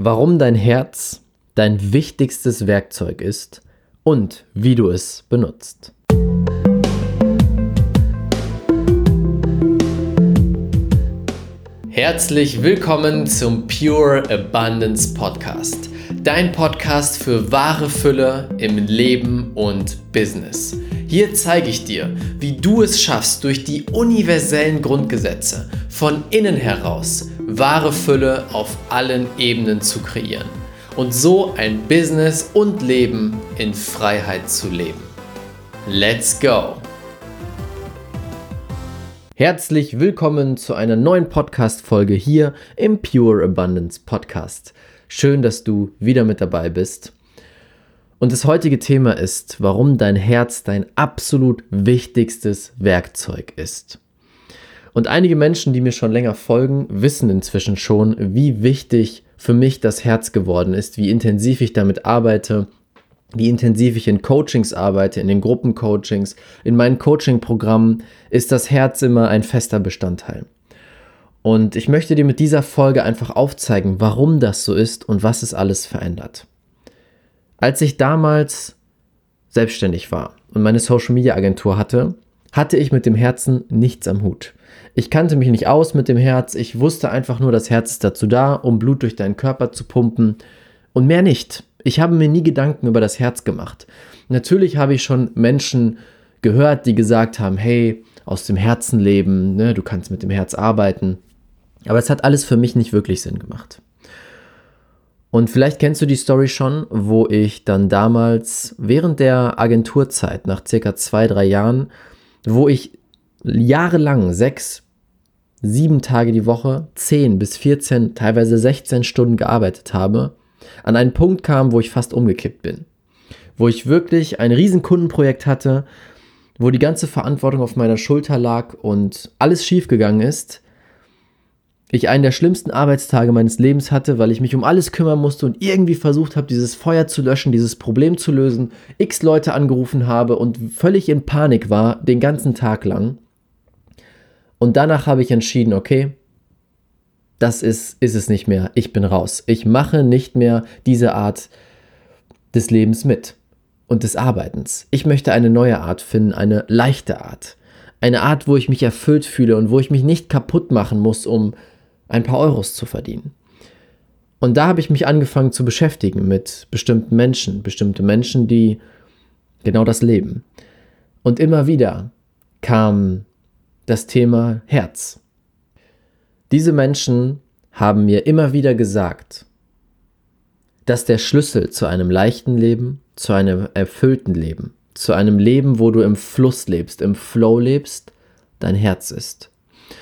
warum dein Herz dein wichtigstes Werkzeug ist und wie du es benutzt. Herzlich willkommen zum Pure Abundance Podcast, dein Podcast für wahre Fülle im Leben und Business. Hier zeige ich dir, wie du es schaffst, durch die universellen Grundgesetze von innen heraus wahre Fülle auf allen Ebenen zu kreieren und so ein Business und Leben in Freiheit zu leben. Let's go! Herzlich willkommen zu einer neuen Podcast-Folge hier im Pure Abundance Podcast. Schön, dass du wieder mit dabei bist. Und das heutige Thema ist, warum dein Herz dein absolut wichtigstes Werkzeug ist. Und einige Menschen, die mir schon länger folgen, wissen inzwischen schon, wie wichtig für mich das Herz geworden ist, wie intensiv ich damit arbeite, wie intensiv ich in Coachings arbeite, in den Gruppencoachings, in meinen Coaching-Programmen, ist das Herz immer ein fester Bestandteil. Und ich möchte dir mit dieser Folge einfach aufzeigen, warum das so ist und was es alles verändert. Als ich damals selbstständig war und meine Social Media Agentur hatte, hatte ich mit dem Herzen nichts am Hut. Ich kannte mich nicht aus mit dem Herz, ich wusste einfach nur, das Herz ist dazu da, um Blut durch deinen Körper zu pumpen und mehr nicht. Ich habe mir nie Gedanken über das Herz gemacht. Natürlich habe ich schon Menschen gehört, die gesagt haben, hey, aus dem Herzen leben, ne, du kannst mit dem Herz arbeiten. Aber es hat alles für mich nicht wirklich Sinn gemacht. Und vielleicht kennst du die Story schon, wo ich dann damals während der Agenturzeit, nach circa zwei, drei Jahren, wo ich jahrelang sechs, sieben Tage die Woche, zehn bis 14, teilweise 16 Stunden gearbeitet habe, an einen Punkt kam, wo ich fast umgekippt bin. Wo ich wirklich ein riesen Kundenprojekt hatte, wo die ganze Verantwortung auf meiner Schulter lag und alles schiefgegangen ist ich einen der schlimmsten Arbeitstage meines Lebens hatte, weil ich mich um alles kümmern musste und irgendwie versucht habe, dieses Feuer zu löschen, dieses Problem zu lösen, x Leute angerufen habe und völlig in Panik war, den ganzen Tag lang. Und danach habe ich entschieden, okay, das ist, ist es nicht mehr. Ich bin raus. Ich mache nicht mehr diese Art des Lebens mit und des Arbeitens. Ich möchte eine neue Art finden, eine leichte Art. Eine Art, wo ich mich erfüllt fühle und wo ich mich nicht kaputt machen muss, um ein paar Euros zu verdienen. Und da habe ich mich angefangen zu beschäftigen mit bestimmten Menschen, bestimmte Menschen, die genau das leben. Und immer wieder kam das Thema Herz. Diese Menschen haben mir immer wieder gesagt, dass der Schlüssel zu einem leichten Leben, zu einem erfüllten Leben, zu einem Leben, wo du im Fluss lebst, im Flow lebst, dein Herz ist.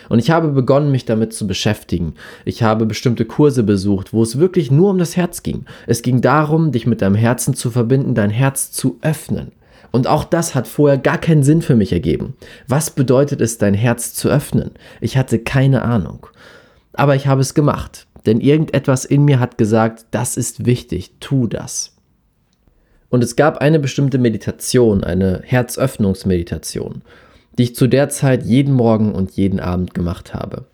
Und ich habe begonnen, mich damit zu beschäftigen. Ich habe bestimmte Kurse besucht, wo es wirklich nur um das Herz ging. Es ging darum, dich mit deinem Herzen zu verbinden, dein Herz zu öffnen. Und auch das hat vorher gar keinen Sinn für mich ergeben. Was bedeutet es, dein Herz zu öffnen? Ich hatte keine Ahnung. Aber ich habe es gemacht, denn irgendetwas in mir hat gesagt, das ist wichtig, tu das. Und es gab eine bestimmte Meditation, eine Herzöffnungsmeditation die ich zu der Zeit jeden Morgen und jeden Abend gemacht habe.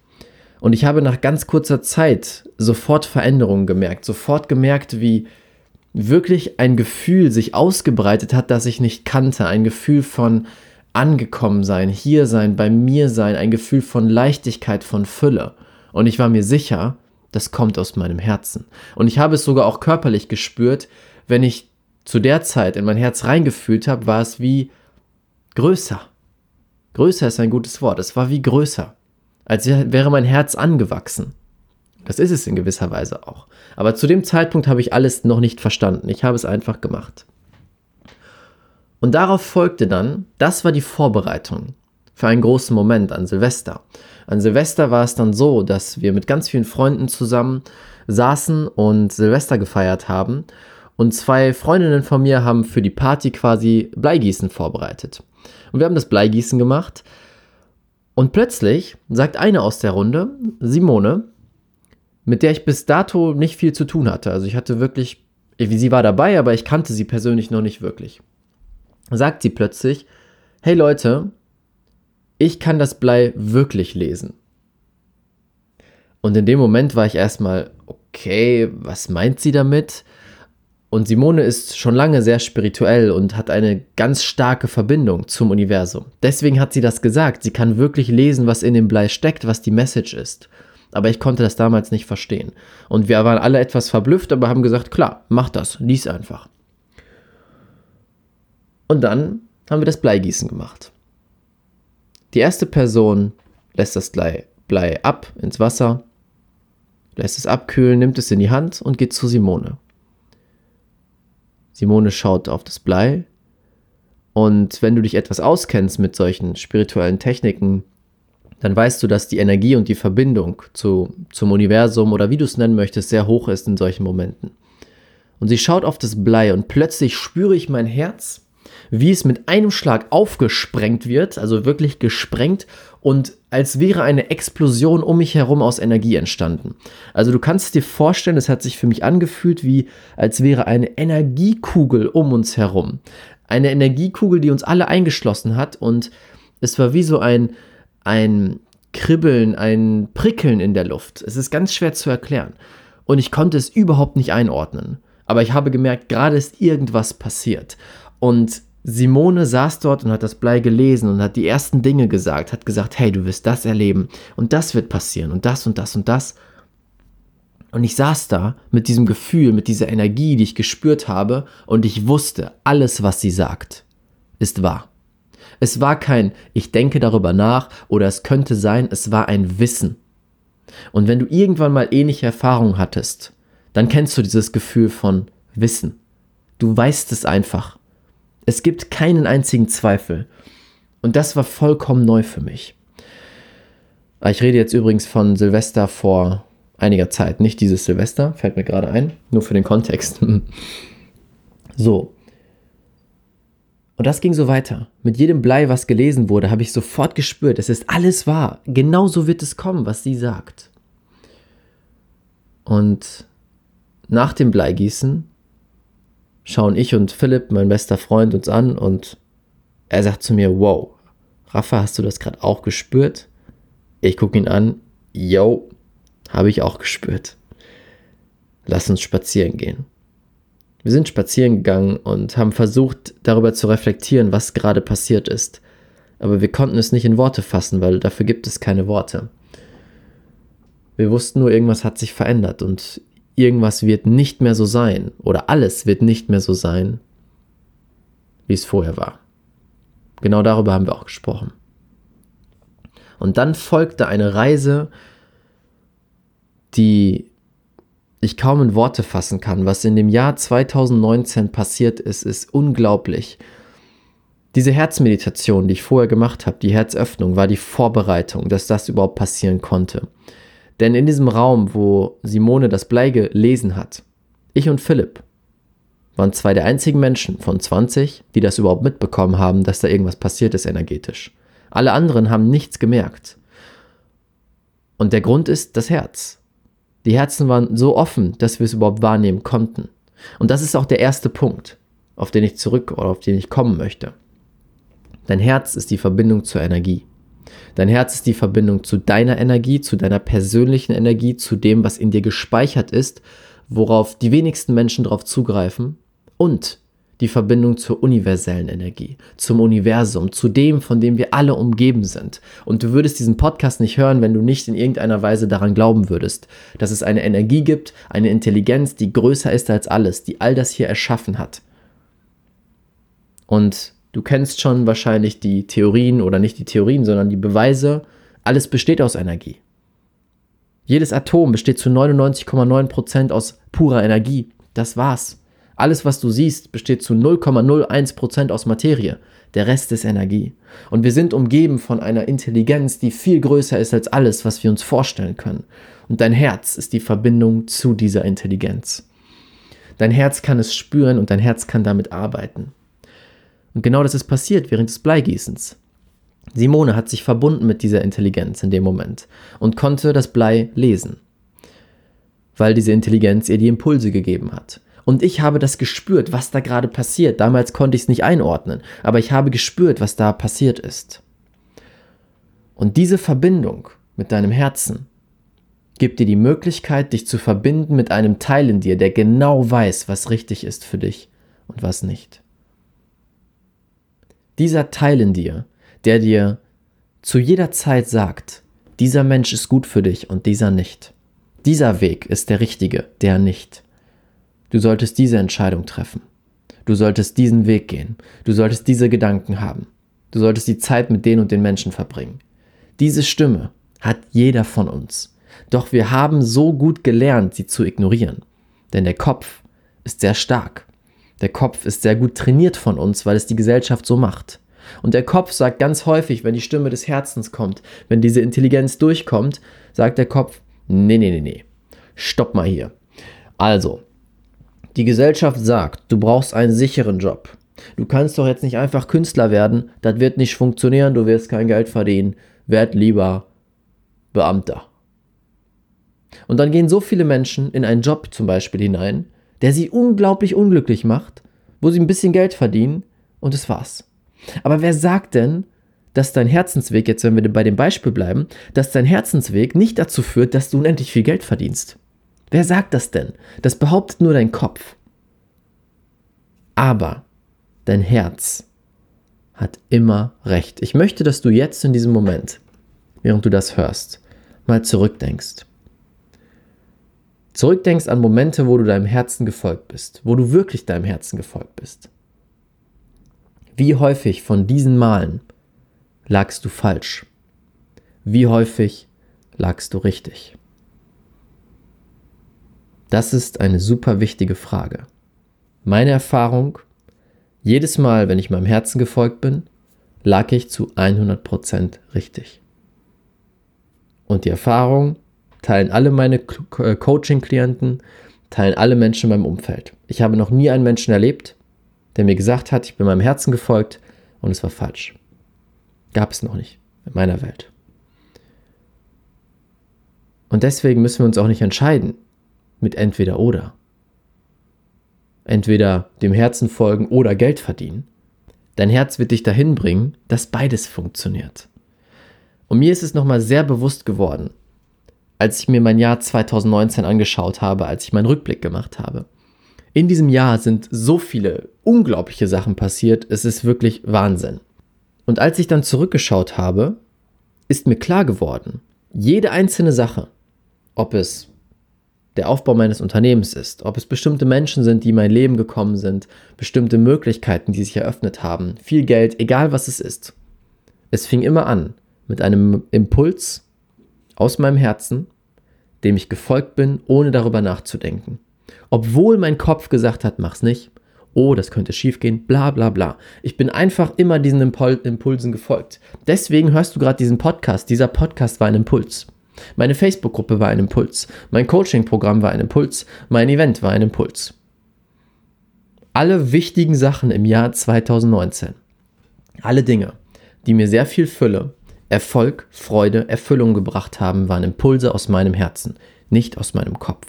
Und ich habe nach ganz kurzer Zeit sofort Veränderungen gemerkt, sofort gemerkt, wie wirklich ein Gefühl sich ausgebreitet hat, das ich nicht kannte, ein Gefühl von angekommen sein, hier sein, bei mir sein, ein Gefühl von Leichtigkeit, von Fülle. Und ich war mir sicher, das kommt aus meinem Herzen. Und ich habe es sogar auch körperlich gespürt, wenn ich zu der Zeit in mein Herz reingefühlt habe, war es wie größer. Größer ist ein gutes Wort. Es war wie größer. Als wäre mein Herz angewachsen. Das ist es in gewisser Weise auch. Aber zu dem Zeitpunkt habe ich alles noch nicht verstanden. Ich habe es einfach gemacht. Und darauf folgte dann, das war die Vorbereitung für einen großen Moment an Silvester. An Silvester war es dann so, dass wir mit ganz vielen Freunden zusammen saßen und Silvester gefeiert haben. Und zwei Freundinnen von mir haben für die Party quasi Bleigießen vorbereitet. Und wir haben das Bleigießen gemacht. Und plötzlich sagt eine aus der Runde, Simone, mit der ich bis dato nicht viel zu tun hatte. Also ich hatte wirklich, sie war dabei, aber ich kannte sie persönlich noch nicht wirklich. Sagt sie plötzlich, hey Leute, ich kann das Blei wirklich lesen. Und in dem Moment war ich erstmal, okay, was meint sie damit? Und Simone ist schon lange sehr spirituell und hat eine ganz starke Verbindung zum Universum. Deswegen hat sie das gesagt. Sie kann wirklich lesen, was in dem Blei steckt, was die Message ist. Aber ich konnte das damals nicht verstehen. Und wir waren alle etwas verblüfft, aber haben gesagt, klar, mach das, lies einfach. Und dann haben wir das Bleigießen gemacht. Die erste Person lässt das Blei, Blei ab ins Wasser, lässt es abkühlen, nimmt es in die Hand und geht zu Simone. Simone schaut auf das Blei und wenn du dich etwas auskennst mit solchen spirituellen Techniken, dann weißt du, dass die Energie und die Verbindung zu, zum Universum oder wie du es nennen möchtest, sehr hoch ist in solchen Momenten. Und sie schaut auf das Blei und plötzlich spüre ich mein Herz, wie es mit einem Schlag aufgesprengt wird, also wirklich gesprengt und als wäre eine Explosion um mich herum aus Energie entstanden. Also du kannst dir vorstellen, es hat sich für mich angefühlt, wie als wäre eine Energiekugel um uns herum. Eine Energiekugel, die uns alle eingeschlossen hat und es war wie so ein ein Kribbeln, ein Prickeln in der Luft. Es ist ganz schwer zu erklären. Und ich konnte es überhaupt nicht einordnen. Aber ich habe gemerkt, gerade ist irgendwas passiert. Und Simone saß dort und hat das Blei gelesen und hat die ersten Dinge gesagt, hat gesagt, hey, du wirst das erleben und das wird passieren und das und das und das. Und ich saß da mit diesem Gefühl, mit dieser Energie, die ich gespürt habe und ich wusste, alles, was sie sagt, ist wahr. Es war kein Ich denke darüber nach oder es könnte sein, es war ein Wissen. Und wenn du irgendwann mal ähnliche Erfahrungen hattest, dann kennst du dieses Gefühl von Wissen. Du weißt es einfach. Es gibt keinen einzigen Zweifel. Und das war vollkommen neu für mich. Ich rede jetzt übrigens von Silvester vor einiger Zeit, nicht dieses Silvester, fällt mir gerade ein, nur für den Kontext. so, und das ging so weiter. Mit jedem Blei, was gelesen wurde, habe ich sofort gespürt, es ist alles wahr. Genauso wird es kommen, was sie sagt. Und nach dem Bleigießen schauen ich und Philipp, mein bester Freund, uns an und er sagt zu mir, wow, Rafa, hast du das gerade auch gespürt? Ich gucke ihn an, yo, habe ich auch gespürt. Lass uns spazieren gehen. Wir sind spazieren gegangen und haben versucht, darüber zu reflektieren, was gerade passiert ist. Aber wir konnten es nicht in Worte fassen, weil dafür gibt es keine Worte. Wir wussten nur, irgendwas hat sich verändert und irgendwas wird nicht mehr so sein oder alles wird nicht mehr so sein, wie es vorher war. Genau darüber haben wir auch gesprochen. Und dann folgte eine Reise, die ich kaum in Worte fassen kann. Was in dem Jahr 2019 passiert ist, ist unglaublich. Diese Herzmeditation, die ich vorher gemacht habe, die Herzöffnung, war die Vorbereitung, dass das überhaupt passieren konnte. Denn in diesem Raum, wo Simone das Blei gelesen hat, ich und Philipp waren zwei der einzigen Menschen von 20, die das überhaupt mitbekommen haben, dass da irgendwas passiert ist energetisch. Alle anderen haben nichts gemerkt. Und der Grund ist das Herz. Die Herzen waren so offen, dass wir es überhaupt wahrnehmen konnten. Und das ist auch der erste Punkt, auf den ich zurück oder auf den ich kommen möchte. Dein Herz ist die Verbindung zur Energie. Dein Herz ist die Verbindung zu deiner Energie, zu deiner persönlichen Energie, zu dem, was in dir gespeichert ist, worauf die wenigsten Menschen darauf zugreifen und die Verbindung zur universellen Energie, zum Universum, zu dem, von dem wir alle umgeben sind. Und du würdest diesen Podcast nicht hören, wenn du nicht in irgendeiner Weise daran glauben würdest, dass es eine Energie gibt, eine Intelligenz, die größer ist als alles, die all das hier erschaffen hat. Und du kennst schon wahrscheinlich die Theorien oder nicht die Theorien, sondern die Beweise, alles besteht aus Energie. Jedes Atom besteht zu 99,9% aus purer Energie. Das war's. Alles, was du siehst, besteht zu 0,01% aus Materie. Der Rest ist Energie. Und wir sind umgeben von einer Intelligenz, die viel größer ist als alles, was wir uns vorstellen können. Und dein Herz ist die Verbindung zu dieser Intelligenz. Dein Herz kann es spüren und dein Herz kann damit arbeiten. Und genau das ist passiert während des Bleigießens. Simone hat sich verbunden mit dieser Intelligenz in dem Moment und konnte das Blei lesen, weil diese Intelligenz ihr die Impulse gegeben hat. Und ich habe das gespürt, was da gerade passiert. Damals konnte ich es nicht einordnen, aber ich habe gespürt, was da passiert ist. Und diese Verbindung mit deinem Herzen gibt dir die Möglichkeit, dich zu verbinden mit einem Teil in dir, der genau weiß, was richtig ist für dich und was nicht. Dieser Teil in dir, der dir zu jeder Zeit sagt, dieser Mensch ist gut für dich und dieser nicht. Dieser Weg ist der richtige, der nicht. Du solltest diese Entscheidung treffen. Du solltest diesen Weg gehen. Du solltest diese Gedanken haben. Du solltest die Zeit mit den und den Menschen verbringen. Diese Stimme hat jeder von uns. Doch wir haben so gut gelernt, sie zu ignorieren. Denn der Kopf ist sehr stark. Der Kopf ist sehr gut trainiert von uns, weil es die Gesellschaft so macht. Und der Kopf sagt ganz häufig, wenn die Stimme des Herzens kommt, wenn diese Intelligenz durchkommt, sagt der Kopf, nee, nee, nee, nee, stopp mal hier. Also, die Gesellschaft sagt, du brauchst einen sicheren Job. Du kannst doch jetzt nicht einfach Künstler werden, das wird nicht funktionieren, du wirst kein Geld verdienen, werd lieber Beamter. Und dann gehen so viele Menschen in einen Job zum Beispiel hinein, der sie unglaublich unglücklich macht, wo sie ein bisschen Geld verdienen und es war's. Aber wer sagt denn, dass dein Herzensweg, jetzt wenn wir bei dem Beispiel bleiben, dass dein Herzensweg nicht dazu führt, dass du unendlich viel Geld verdienst? Wer sagt das denn? Das behauptet nur dein Kopf. Aber dein Herz hat immer recht. Ich möchte, dass du jetzt in diesem Moment, während du das hörst, mal zurückdenkst. Zurückdenkst an Momente, wo du deinem Herzen gefolgt bist, wo du wirklich deinem Herzen gefolgt bist. Wie häufig von diesen Malen lagst du falsch? Wie häufig lagst du richtig? Das ist eine super wichtige Frage. Meine Erfahrung, jedes Mal, wenn ich meinem Herzen gefolgt bin, lag ich zu 100% richtig. Und die Erfahrung teilen alle meine äh, Coaching-Klienten, teilen alle Menschen in meinem Umfeld. Ich habe noch nie einen Menschen erlebt, der mir gesagt hat, ich bin meinem Herzen gefolgt und es war falsch. Gab es noch nicht in meiner Welt. Und deswegen müssen wir uns auch nicht entscheiden mit entweder oder. Entweder dem Herzen folgen oder Geld verdienen. Dein Herz wird dich dahin bringen, dass beides funktioniert. Und mir ist es nochmal sehr bewusst geworden, als ich mir mein Jahr 2019 angeschaut habe, als ich meinen Rückblick gemacht habe. In diesem Jahr sind so viele unglaubliche Sachen passiert, es ist wirklich Wahnsinn. Und als ich dann zurückgeschaut habe, ist mir klar geworden, jede einzelne Sache, ob es der Aufbau meines Unternehmens ist, ob es bestimmte Menschen sind, die in mein Leben gekommen sind, bestimmte Möglichkeiten, die sich eröffnet haben, viel Geld, egal was es ist. Es fing immer an mit einem Impuls aus meinem Herzen, dem ich gefolgt bin, ohne darüber nachzudenken obwohl mein Kopf gesagt hat, mach's nicht. Oh, das könnte schiefgehen, bla bla bla. Ich bin einfach immer diesen Impul Impulsen gefolgt. Deswegen hörst du gerade diesen Podcast. Dieser Podcast war ein Impuls. Meine Facebook-Gruppe war ein Impuls. Mein Coaching-Programm war ein Impuls. Mein Event war ein Impuls. Alle wichtigen Sachen im Jahr 2019. Alle Dinge, die mir sehr viel Fülle, Erfolg, Freude, Erfüllung gebracht haben, waren Impulse aus meinem Herzen, nicht aus meinem Kopf.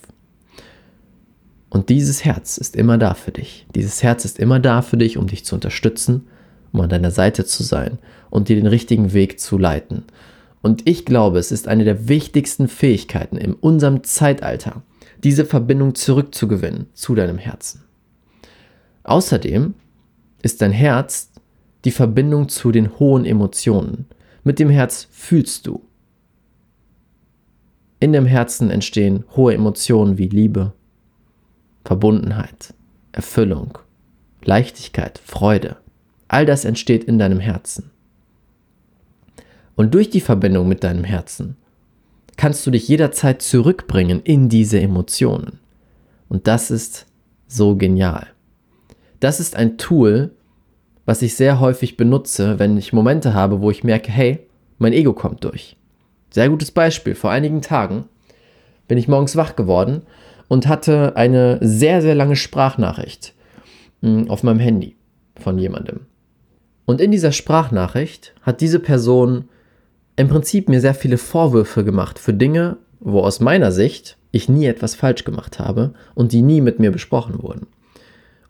Und dieses Herz ist immer da für dich. Dieses Herz ist immer da für dich, um dich zu unterstützen, um an deiner Seite zu sein und dir den richtigen Weg zu leiten. Und ich glaube, es ist eine der wichtigsten Fähigkeiten in unserem Zeitalter, diese Verbindung zurückzugewinnen zu deinem Herzen. Außerdem ist dein Herz die Verbindung zu den hohen Emotionen. Mit dem Herz fühlst du. In dem Herzen entstehen hohe Emotionen wie Liebe, Verbundenheit, Erfüllung, Leichtigkeit, Freude. All das entsteht in deinem Herzen. Und durch die Verbindung mit deinem Herzen kannst du dich jederzeit zurückbringen in diese Emotionen. Und das ist so genial. Das ist ein Tool, was ich sehr häufig benutze, wenn ich Momente habe, wo ich merke, hey, mein Ego kommt durch. Sehr gutes Beispiel. Vor einigen Tagen bin ich morgens wach geworden und hatte eine sehr, sehr lange Sprachnachricht hm, auf meinem Handy von jemandem. Und in dieser Sprachnachricht hat diese Person im Prinzip mir sehr viele Vorwürfe gemacht für Dinge, wo aus meiner Sicht ich nie etwas falsch gemacht habe und die nie mit mir besprochen wurden.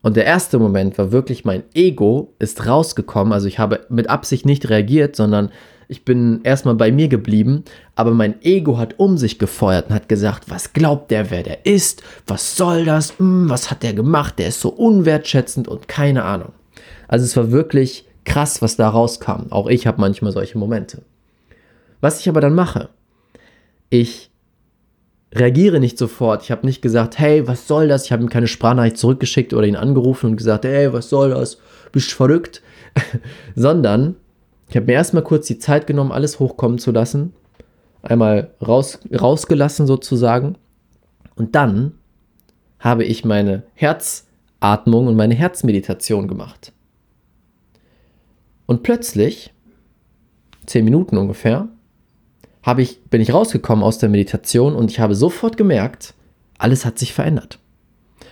Und der erste Moment war wirklich, mein Ego ist rausgekommen. Also ich habe mit Absicht nicht reagiert, sondern Ich bin erstmal bei mir geblieben, aber mein Ego hat um sich gefeuert und hat gesagt, was glaubt der, wer der ist? Was soll das? Hm, was hat der gemacht? Der ist so unwertschätzend und keine Ahnung. Also es war wirklich krass, was da rauskam. Auch ich habe manchmal solche Momente. Was ich aber dann mache, ich reagiere nicht sofort. Ich habe nicht gesagt, hey, was soll das? Ich habe ihm keine Sprachnachricht zurückgeschickt oder ihn angerufen und gesagt, hey, was soll das? Bist du verrückt? Sondern ich habe mir erstmal kurz die Zeit genommen, alles hochkommen zu lassen. Einmal raus, rausgelassen sozusagen. Und dann habe ich meine Herzatmung und meine Herzmeditation gemacht. Und plötzlich, zehn Minuten ungefähr, habe ich, bin ich rausgekommen aus der Meditation und ich habe sofort gemerkt, alles hat sich verändert.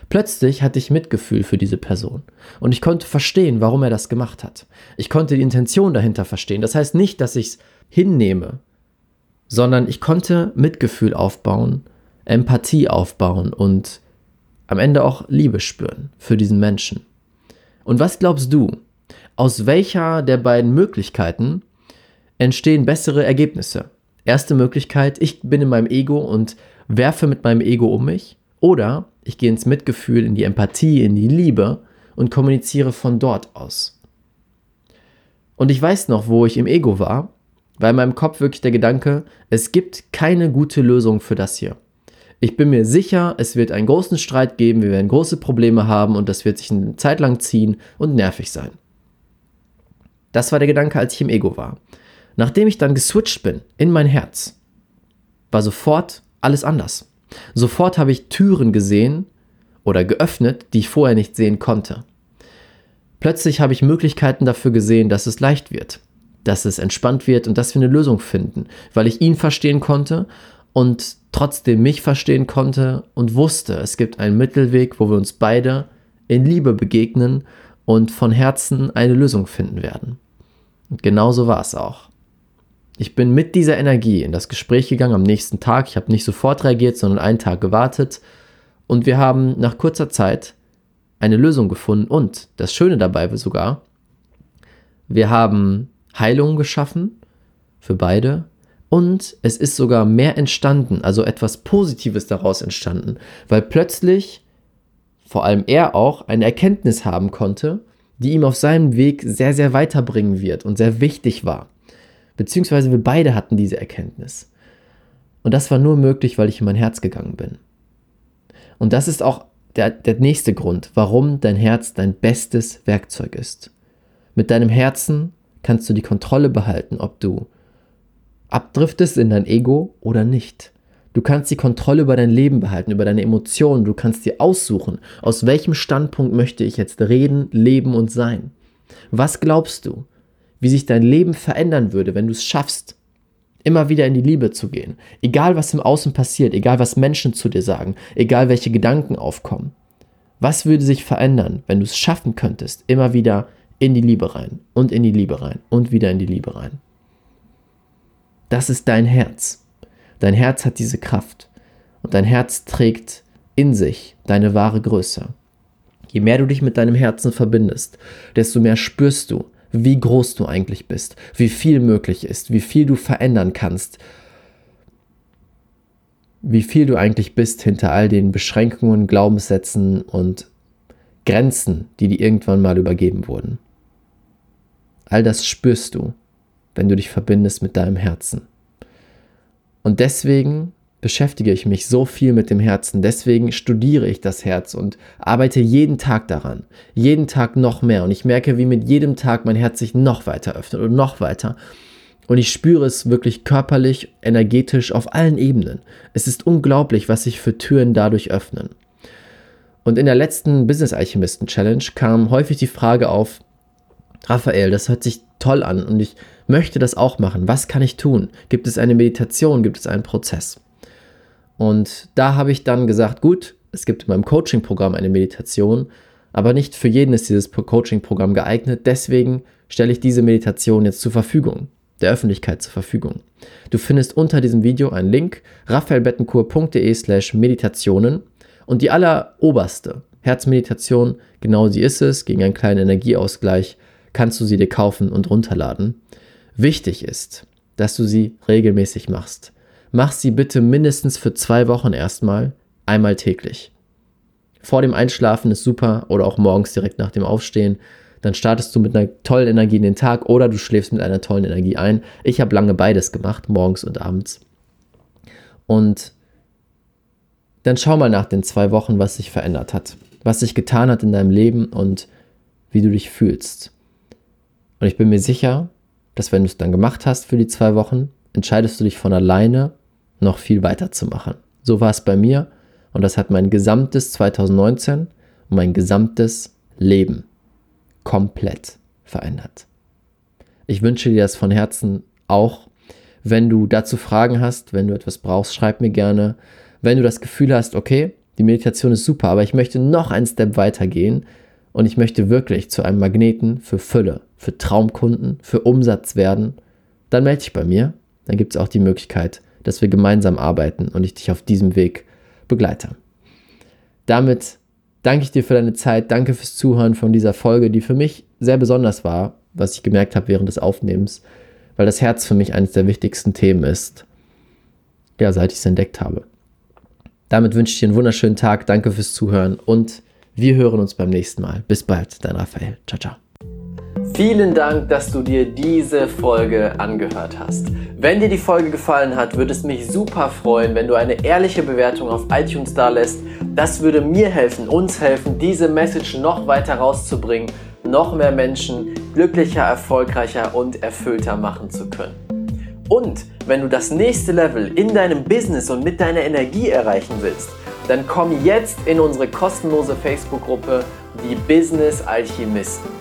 Plötzlich hatte ich Mitgefühl für diese Person und ich konnte verstehen, warum er das gemacht hat. Ich konnte die Intention dahinter verstehen. Das heißt nicht, dass ich es hinnehme, sondern ich konnte Mitgefühl aufbauen, Empathie aufbauen und am Ende auch Liebe spüren für diesen Menschen. Und was glaubst du, aus welcher der beiden Möglichkeiten entstehen bessere Ergebnisse? Erste Möglichkeit, ich bin in meinem Ego und werfe mit meinem Ego um mich. Oder ich gehe ins Mitgefühl, in die Empathie, in die Liebe und kommuniziere von dort aus. Und ich weiß noch, wo ich im Ego war, war in meinem Kopf wirklich der Gedanke, es gibt keine gute Lösung für das hier. Ich bin mir sicher, es wird einen großen Streit geben, wir werden große Probleme haben und das wird sich eine Zeit lang ziehen und nervig sein. Das war der Gedanke, als ich im Ego war. Nachdem ich dann geswitcht bin in mein Herz, war sofort alles anders. Sofort habe ich Türen gesehen oder geöffnet, die ich vorher nicht sehen konnte. Plötzlich habe ich Möglichkeiten dafür gesehen, dass es leicht wird, dass es entspannt wird und dass wir eine Lösung finden, weil ich ihn verstehen konnte und trotzdem mich verstehen konnte und wusste, es gibt einen Mittelweg, wo wir uns beide in Liebe begegnen und von Herzen eine Lösung finden werden. Und genauso war es auch. Ich bin mit dieser Energie in das Gespräch gegangen am nächsten Tag. Ich habe nicht sofort reagiert, sondern einen Tag gewartet. Und wir haben nach kurzer Zeit eine Lösung gefunden. Und das Schöne dabei war sogar, wir haben Heilung geschaffen für beide. Und es ist sogar mehr entstanden, also etwas Positives daraus entstanden, weil plötzlich, vor allem er auch, eine Erkenntnis haben konnte, die ihm auf seinem Weg sehr, sehr weiterbringen wird und sehr wichtig war. Beziehungsweise wir beide hatten diese Erkenntnis. Und das war nur möglich, weil ich in mein Herz gegangen bin. Und das ist auch der, der nächste Grund, warum dein Herz dein bestes Werkzeug ist. Mit deinem Herzen kannst du die Kontrolle behalten, ob du abdriftest in dein Ego oder nicht. Du kannst die Kontrolle über dein Leben behalten, über deine Emotionen. Du kannst dir aussuchen, aus welchem Standpunkt möchte ich jetzt reden, leben und sein. Was glaubst du? Wie sich dein Leben verändern würde, wenn du es schaffst, immer wieder in die Liebe zu gehen. Egal was im Außen passiert, egal was Menschen zu dir sagen, egal welche Gedanken aufkommen. Was würde sich verändern, wenn du es schaffen könntest, immer wieder in die Liebe rein und in die Liebe rein und wieder in die Liebe rein? Das ist dein Herz. Dein Herz hat diese Kraft und dein Herz trägt in sich deine wahre Größe. Je mehr du dich mit deinem Herzen verbindest, desto mehr spürst du, wie groß du eigentlich bist, wie viel möglich ist, wie viel du verändern kannst, wie viel du eigentlich bist hinter all den Beschränkungen, Glaubenssätzen und Grenzen, die dir irgendwann mal übergeben wurden. All das spürst du, wenn du dich verbindest mit deinem Herzen. Und deswegen beschäftige ich mich so viel mit dem Herzen. Deswegen studiere ich das Herz und arbeite jeden Tag daran. Jeden Tag noch mehr. Und ich merke, wie mit jedem Tag mein Herz sich noch weiter öffnet und noch weiter. Und ich spüre es wirklich körperlich, energetisch auf allen Ebenen. Es ist unglaublich, was sich für Türen dadurch öffnen. Und in der letzten Business Alchemisten Challenge kam häufig die Frage auf, Raphael, das hört sich toll an und ich möchte das auch machen. Was kann ich tun? Gibt es eine Meditation? Gibt es einen Prozess? Und da habe ich dann gesagt, gut, es gibt in meinem Coaching-Programm eine Meditation, aber nicht für jeden ist dieses Coaching-Programm geeignet. Deswegen stelle ich diese Meditation jetzt zur Verfügung, der Öffentlichkeit zur Verfügung. Du findest unter diesem Video einen Link, raphaelbettenkur.de slash Meditationen und die alleroberste Herzmeditation, genau sie ist es, gegen einen kleinen Energieausgleich, kannst du sie dir kaufen und runterladen Wichtig ist, dass du sie regelmäßig machst. Mach sie bitte mindestens für zwei Wochen erstmal, einmal täglich. Vor dem Einschlafen ist super oder auch morgens direkt nach dem Aufstehen. Dann startest du mit einer tollen Energie in den Tag oder du schläfst mit einer tollen Energie ein. Ich habe lange beides gemacht, morgens und abends. Und dann schau mal nach den zwei Wochen, was sich verändert hat, was sich getan hat in deinem Leben und wie du dich fühlst. Und ich bin mir sicher, dass wenn du es dann gemacht hast für die zwei Wochen, entscheidest du dich von alleine noch viel weiter zu machen. So war es bei mir und das hat mein gesamtes 2019 und mein gesamtes Leben komplett verändert. Ich wünsche dir das von Herzen auch. Wenn du dazu Fragen hast, wenn du etwas brauchst, schreib mir gerne. Wenn du das Gefühl hast, okay, die Meditation ist super, aber ich möchte noch einen Step weiter gehen und ich möchte wirklich zu einem Magneten für Fülle, für Traumkunden, für Umsatz werden, dann melde dich bei mir. Dann gibt es auch die Möglichkeit, dass wir gemeinsam arbeiten und ich dich auf diesem Weg begleite. Damit danke ich dir für deine Zeit, danke fürs Zuhören von dieser Folge, die für mich sehr besonders war, was ich gemerkt habe während des Aufnehmens, weil das Herz für mich eines der wichtigsten Themen ist, ja, seit ich es entdeckt habe. Damit wünsche ich dir einen wunderschönen Tag. Danke fürs Zuhören und wir hören uns beim nächsten Mal. Bis bald, dein Raphael. Ciao, ciao. Vielen Dank, dass du dir diese Folge angehört hast. Wenn dir die Folge gefallen hat, würde es mich super freuen, wenn du eine ehrliche Bewertung auf iTunes da lässt. Das würde mir helfen, uns helfen, diese Message noch weiter rauszubringen, noch mehr Menschen glücklicher, erfolgreicher und erfüllter machen zu können. Und wenn du das nächste Level in deinem Business und mit deiner Energie erreichen willst, dann komm jetzt in unsere kostenlose Facebook-Gruppe Die Business Alchemisten.